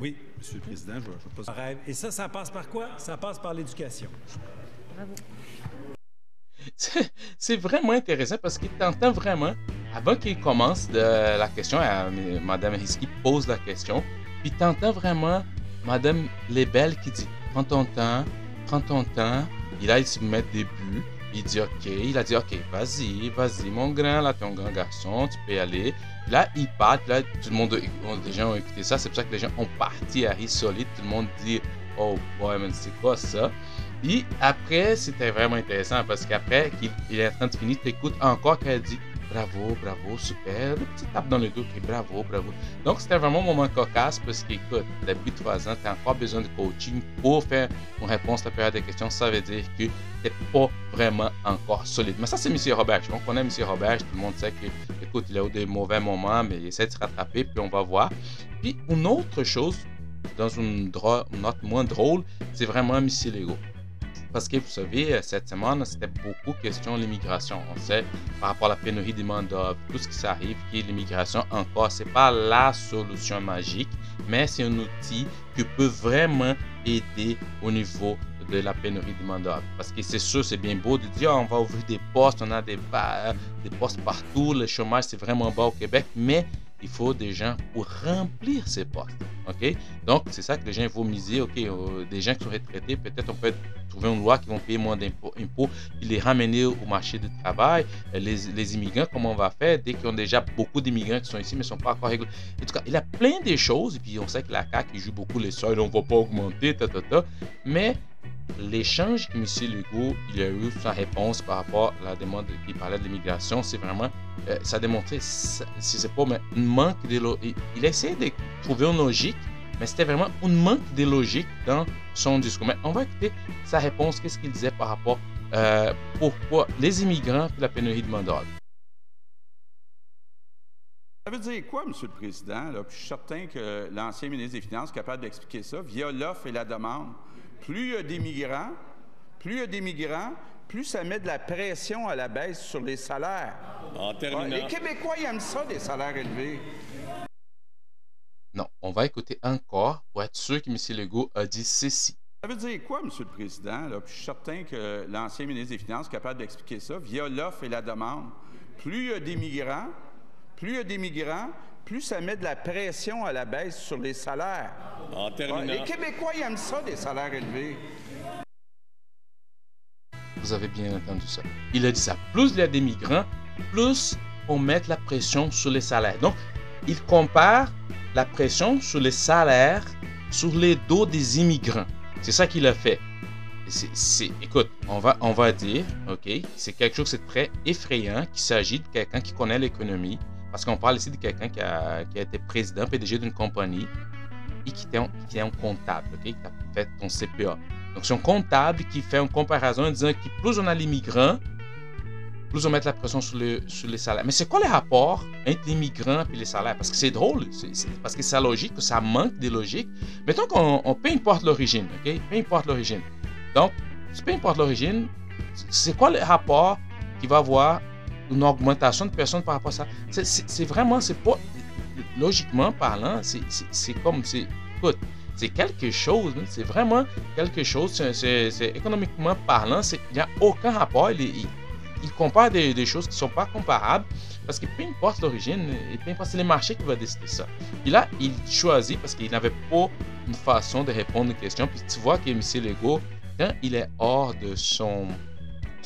oui, Monsieur le Président, je ne vais pas... Rêve. Et ça, ça passe par quoi? Ça passe par l'éducation. Bravo. C'est- vraiment intéressant parce qu'il t'entend vraiment, avant qu'il commence de la question, à, Madame Risky pose la question, puis t'entends vraiment Madame Lebel qui dit Prends ton temps, prends ton temps. Et là, il se met des buts. Il dit OK. Il a dit OK, vas-y, vas-y, mon grand, là, t'es un grand garçon, tu peux y aller. Là, il part. Là, tout le monde, les gens ont écouté ça. C'est pour ça que les gens ont parti à solide. Tout le monde dit Oh, boy, man, c'est quoi ça? Puis après, c'était vraiment intéressant parce qu'après qu'il il est en train de finir, t'écoutes encore qu'elle dit bravo, bravo, super, le petit tape dans le dos, qui bravo, bravo. Donc c'était vraiment un moment cocasse parce qu'écoute, depuis trois ans, tu as encore besoin de coaching pour faire une réponse à la période de questions. Ça veut dire que tu pas vraiment encore solide. Mais ça, c'est M. Robert. On connaît M. Robert, tout le monde sait que, écoute, il a eu des mauvais moments, mais il essaie de se rattraper, puis on va voir. Puis une autre chose, dans une, une note moins drôle, c'est vraiment M. Lego. Parce que vous savez, euh, cette semaine, c'était beaucoup question de l'immigration. On sait, par rapport à la pénurie des main-d'œuvre, tout ce qui s'arrive, qui est l'immigration encore, c'est pas la solution magique, mais c'est un outil qui peut vraiment aider au niveau de la pénurie des main-d'œuvre. Parce que c'est sûr, c'est bien beau de dire, on va ouvrir des postes, on a des, des postes partout, le chômage, c'est vraiment bas au Québec, mais il faut des gens pour remplir ces postes. OK? Donc, c'est ça que les gens vont miser. OK, euh, des gens qui sont retraités, peut-être on peut trouver une loi qui vont payer moins d'impôts impôts, puis les ramener au marché du travail. Euh, Les, les immigrants, comment on va faire? Dès qu'ils ont déjà beaucoup d'immigrants qui sont ici, mais ne sont pas encore réglés. En tout cas, il y a plein de choses. Et puis, on sait que la CAQ joue beaucoup les seuils, on ne va pas augmenter, ta, ta, ta. Mais l'échange que M. Legault il a eu sa réponse par rapport à la demande qui parlait de l'immigration, c'est vraiment, euh, ça ça- si c'est pas mais un manque de lo- il, essayé de trouver une logique, mais c'était vraiment un manque de logique dans son discours. Mais on va écouter sa réponse, qu'est-ce qu'il disait par rapport euh, pourquoi les immigrants et la pénurie de main d'œuvre. Ça veut dire quoi, M. le Président? je suis certain que l'ancien ministre des Finances est capable d'expliquer ça via l'offre et la demande. Plus il y a d'immigrants, plus il y a d'immigrants, plus ça met de la pression à la baisse sur les salaires. En terminant, les Québécois, ils aiment ça, des salaires élevés. Non, on va écouter encore pour être sûr que M. Legault a dit ceci. Ça veut dire quoi, M. le Président? là? Puis je suis certain que l'ancien ministre des Finances est capable d'expliquer ça via l'offre et la demande. Plus il y a d'immigrants, plus il y a d'immigrants, plus ça met de la pression à la baisse sur les salaires. en Ouais, terminant, les Québécois, ils aiment ça, des salaires élevés. Vous avez bien entendu ça. Il a dit ça. Plus il y a des migrants, plus on met la pression sur les salaires. Donc, il compare la pression sur les salaires sur les dos des immigrants. C'est ça qu'il a fait. C'est, écoute, on va, on va dire, OK, c'est quelque chose de très effrayant qu'il s'agit de quelqu'un qui connaît l'économie. Parce qu'on parle ici de quelqu'un qui a, qui a été président, PDG d'une compagnie et qui est un comptable, qui a fait ton CPA. Donc, c'est un comptable qui fait une comparaison en disant que plus on a l'immigrant, plus on met la pression sur, sur les salaires. Mais c'est quoi le rapport entre les migrants et les salaires? Parce que c'est drôle, parce que c'est logique, que ça manque de logique. Mettons qu'on on, peu importe l'origine, OK? Peu importe l'origine. Donc, peu importe l'origine, c'est quoi le rapport qui va avoir une augmentation de personnes par rapport à ça? C'est- vraiment, c'est pas, logiquement parlant, c'est- comme, c'est, écoute, c'est quelque chose, hein, c'est vraiment quelque chose, c'est- économiquement parlant, il n'y a aucun rapport. Il, compare des, choses qui ne sont pas comparables parce que peu importe l'origine, et peu importe, c'est le marché qui va décider ça. Et là, il choisit parce qu'il n'avait pas une façon de répondre aux questions. Puis tu vois que M. Legault, quand il est hors de son,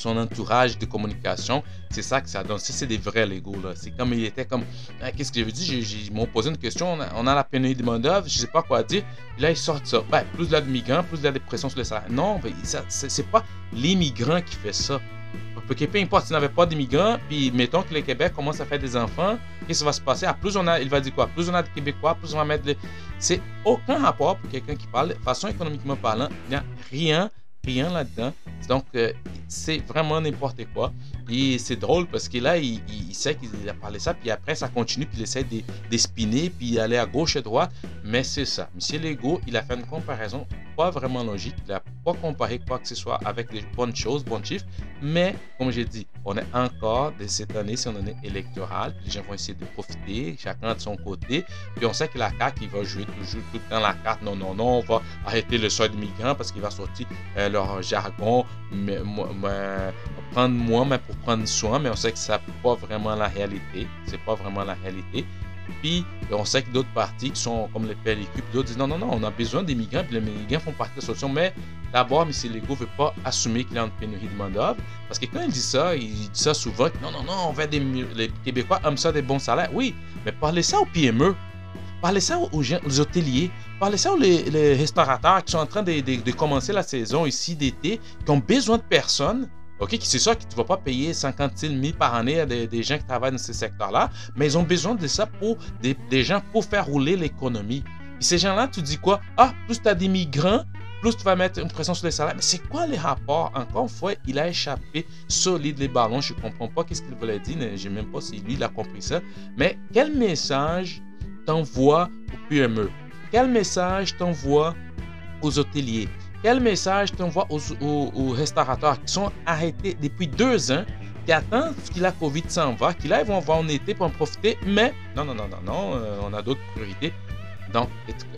son entourage de communication, c'est ça que ça donne. Ça, c'est des vrais Legos. là. C'est comme il était comme Ah, Qu'est-ce que j'avais dit Ils m'ont posé une question. On a, on la pénurie de main-d'œuvre, je sais pas quoi dire. Là, ils sortent ça. Ben, plus de migrants, plus il y a des pressions sur les salaires. Non, ben, c'est pas les migrants qui fait ça. peu importe, s'il n'y avait pas d'immigrants, puis mettons que le Québec commence à faire des enfants, qu'est-ce qui va se passer? Ah, plus on a, il va dire quoi? Plus on a de Québécois, plus on va mettre... C'est aucun rapport pour quelqu'un qui parle, de façon économiquement parlant, il n'y a rien rien là-dedans. Donc, euh, c'est vraiment n'importe quoi. Et c'est drôle parce que là, il, sait qu'il a parlé ça, puis après, ça continue, puis il essaie de, spinner, puis aller à gauche et droite. Mais c'est ça. Monsieur Legault, il a fait une comparaison pas vraiment logique. Il n'a pas comparé quoi que ce soit avec des bonnes choses, bons chiffres. Mais, comme j'ai dit, on est encore de cette année, c'est une année électorale. les gens vont essayer de profiter, chacun de son côté. Puis on sait que la CAQ, il va jouer toujours tout le temps la carte. Non, non, non, on va arrêter le sort migrants parce qu'il va sortir euh, leur jargon, mais, prendre moins, mais pour prendre soin. Mais on sait que ça n'est pas vraiment la réalité. C'est pas vraiment la réalité. Puis on sait que d'autres partis qui sont comme les PLQ, d'autres disent non, non, non, on a besoin des migrants, puis les migrants font partie de la solution. Mais d'abord, M. Legault ne veut pas assumer qu'il y a une pénurie de main-d'œuvre. Parce que quand il dit ça, il dit ça souvent non, non, non, on veut des. Les Québécois aiment ça des bons salaires. Oui, mais parlez ça aux PME. Parlez ça aux, gens, aux hôteliers. Parlez ça aux les, restaurateurs qui sont en train de, de commencer la saison ici d'été, qui ont besoin de personnes OK, c'est sûr que tu ne vas pas payer 50 000 par année à des, gens qui travaillent dans ce secteur-là, mais ils ont besoin de ça pour des, gens pour faire rouler l'économie. Et ces gens-là, tu dis quoi? Ah, plus tu as des migrants, plus tu vas mettre une pression sur les salaires. Mais c'est quoi les rapports? Encore une fois, il a échappé solide les ballons. Je ne comprends pas qu'est-ce qu'il voulait dire. Je ne sais même pas si lui, il a compris ça. Mais quel message t'envoie aux PME? Quel message t'envoie aux hôteliers? Quel message t'envoies aux, aux, restaurateurs qui sont arrêtés depuis deux ans, qui attendent que la COVID s'en va, qui là, ils vont voir en été pour en profiter, mais non, non, non, non, non, euh, on a d'autres priorités. Donc,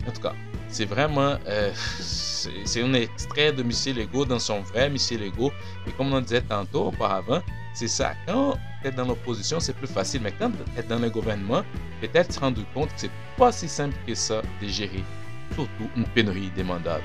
en tout cas, c'est vraiment, euh, c'est un extrait de M. Legault dans son vrai M. Legault. Et comme on disait tantôt auparavant, c'est ça. Quand tu es dans l'opposition, c'est plus facile. Mais quand tu es dans le gouvernement, peut-être te rendre compte que c'est pas si simple que ça de gérer, surtout une pénurie demandable.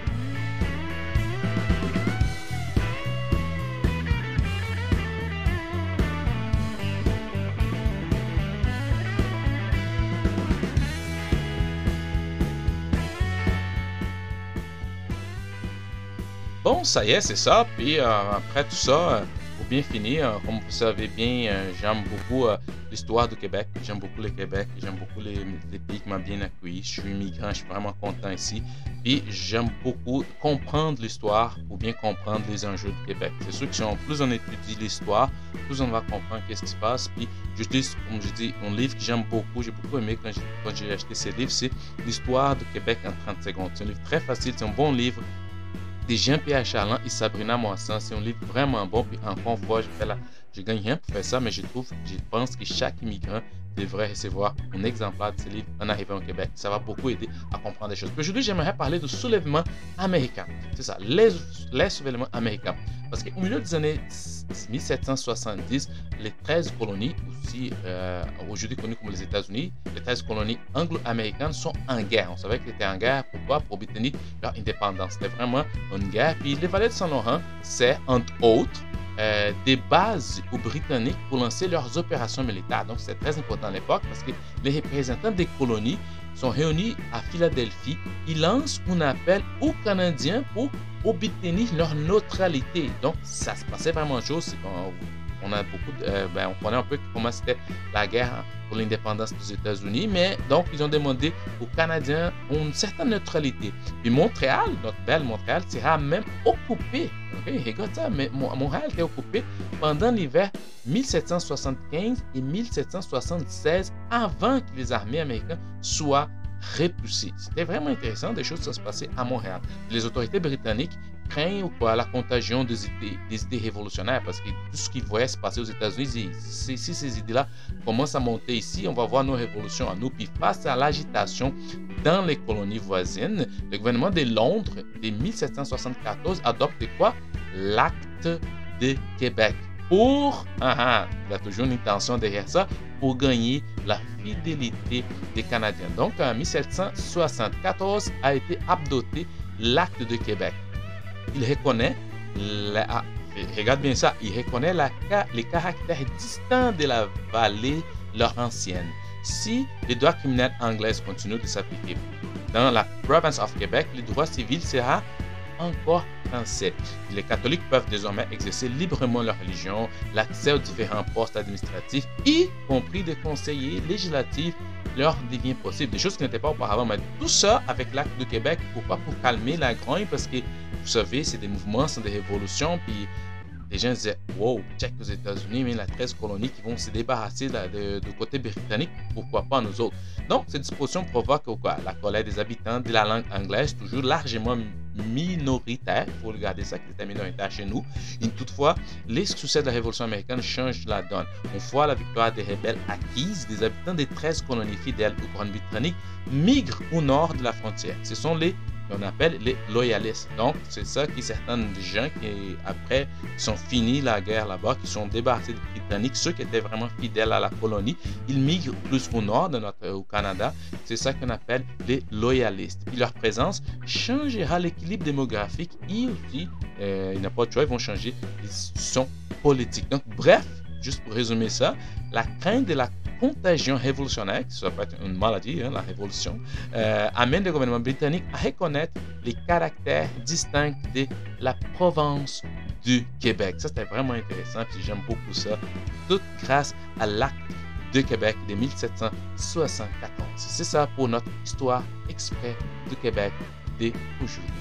Ça y est, c'est ça. Puis euh, après tout ça, euh, pour bien finir, comme vous savez bien, euh, j'aime beaucoup l'histoire du Québec. J'aime beaucoup le Québec. J'aime beaucoup les, pays qui m'ont bien accueilli. Je suis immigrant, je suis vraiment content ici. Puis j'aime beaucoup comprendre l'histoire pour bien comprendre les enjeux du Québec. C'est sûr que si on, plus on étudie l'histoire, plus on va comprendre qu'est-ce qui se passe. Puis dis, comme je dis, un livre que j'aime beaucoup, j'ai beaucoup aimé quand j'ai acheté ce livre, c'est L'histoire du Québec en 30 secondes. C'est un livre très facile, c'est un bon livre de Jean-Pierre Charland et Sabrina Moissan. C'est un livre vraiment bon. Puis encore une fois, je, fais la, je gagne rien pour faire ça, mais je trouve, je pense que chaque immigrant devrait recevoir un exemplaire de ce livre en arrivant au Québec. Ça va beaucoup aider à comprendre des choses. Aujourd'hui, j'aimerais parler du soulèvement américain. C'est ça, les, les soulèvements américains. Parce qu'au milieu des années 1770, les 13 colonies, aussi euh, aujourd'hui connues comme les États-Unis, les 13 colonies anglo-américaines sont en guerre. On savait qu'elles étaient en guerre. Pourquoi? Pour obtenir leur indépendance. C'était vraiment une guerre. Puis les vallées de Saint-Laurent, c'est entre autres euh, des bases aux Britanniques pour lancer leurs opérations militaires. Donc, c'est très important à l'époque parce que les représentants des colonies sont réunis à Philadelphie. Ils lancent un appel aux Canadiens pour obtenir leur neutralité. Donc, ça se passait vraiment chose. On, a beaucoup, euh, ben, on connaît un peu comment c'était la guerre pour l'indépendance des États-Unis, mais donc ils ont demandé aux Canadiens une certaine neutralité. Puis Montréal, notre belle Montréal, sera même occupé. regarde ça, mais Montréal était occupé pendant l'hiver 1775 et 1776 avant que les armées américaines soient repoussées. C'était vraiment intéressant, des choses qui se passaient à Montréal. Les autorités britanniques pas la contagion des idées, révolutionnaires? Parce que tout ce qu'ils voyaient se passer aux États-Unis, si, ces idées-là commencent à monter ici, on va voir nos révolutions à nous. Puis face à l'agitation dans les colonies voisines, le gouvernement de Londres de 1774 adopte quoi? L'acte de Québec. Pour, ah, ah, il y a toujours une intention derrière ça, pour gagner la fidélité des Canadiens. Donc en 1774 a été adopté l'acte de Québec il reconnaît, la, regarde bien ça, il reconnaît les caractères distincts de la vallée laurentienne. Si les droits criminels anglais continuent de s'appliquer dans la province of Québec, le droit civil sera encore français. Les catholiques peuvent désormais exercer librement leur religion, l'accès aux différents postes administratifs, y compris des conseillers législatifs, leur devient possible. Des choses qui n'étaient pas auparavant. Mais tout ça avec l'acte de Québec, pourquoi? Pour calmer la grogne, parce que vous savez, c'est des mouvements, c'est des révolutions, puis les gens disaient Wow, check aux États-Unis, mais la 13 colonies qui vont se débarrasser de, du côté britannique, pourquoi pas nous autres? Donc, cette disposition provoque quoi? La colère des habitants de la langue anglaise, toujours largement minoritaire, il faut regarder ça, qui était minoritaire chez nous. Toutefois, les succès de la Révolution américaine changent la donne. On voit la victoire des rebelles acquises, des habitants des 13 colonies fidèles au Grande-Britannique migrent au nord de la frontière. Ce sont les on appelle les loyalistes. Donc, c'est ça qui certains gens qui, après, sont finis la guerre là-bas, qui sont débarrassés des Britanniques, ceux qui étaient vraiment fidèles à la colonie, ils migrent plus au nord, de notre, au Canada. C'est ça qu'on appelle les loyalistes. Puis leur présence changera l'équilibre démographique et aussi, euh, il n'y a pas de choix, ils vont changer les institutions politiques. Donc, bref, juste pour résumer ça, la crainte de la contagion révolutionnaire, qui être une maladie, hein, la révolution, euh, amène le gouvernement britannique à reconnaître les caractères distincts de la province du Québec. Ça, c'était vraiment intéressant, puis j'aime beaucoup ça. Tout grâce à l'acte de Québec de 1774. C'est ça pour notre histoire exprès du Québec d'aujourd'hui.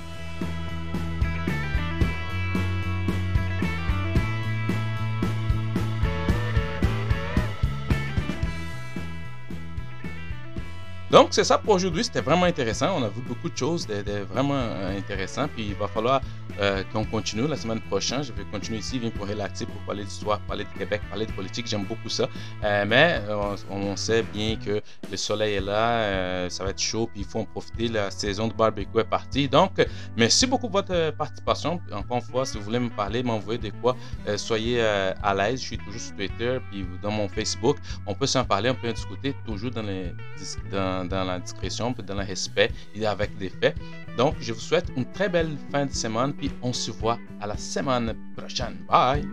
Donc, c'est ça pour aujourd'hui. C'était vraiment intéressant. On a vu beaucoup de choses, de, vraiment euh, intéressant. Puis, il va falloir euh, qu'on continue la semaine prochaine. Je vais continuer ici, viens pour relaxer, pour parler d'histoire, parler de Québec, parler de politique. J'aime beaucoup ça. Euh, mais on, sait bien que le soleil est là, ça va être chaud, puis il faut en profiter. La saison de barbecue est partie. Donc, merci beaucoup pour votre participation. Encore une fois, si vous voulez me parler, m'envoyer des quoi, soyez à l'aise. Je suis toujours sur Twitter, puis dans mon Facebook. On peut s'en parler, on peut en discuter toujours dans, la discrétion, puis dans le respect et avec des faits. Donc, je vous souhaite une très belle fin de semaine, puis on se voit à la semaine prochaine. Bye!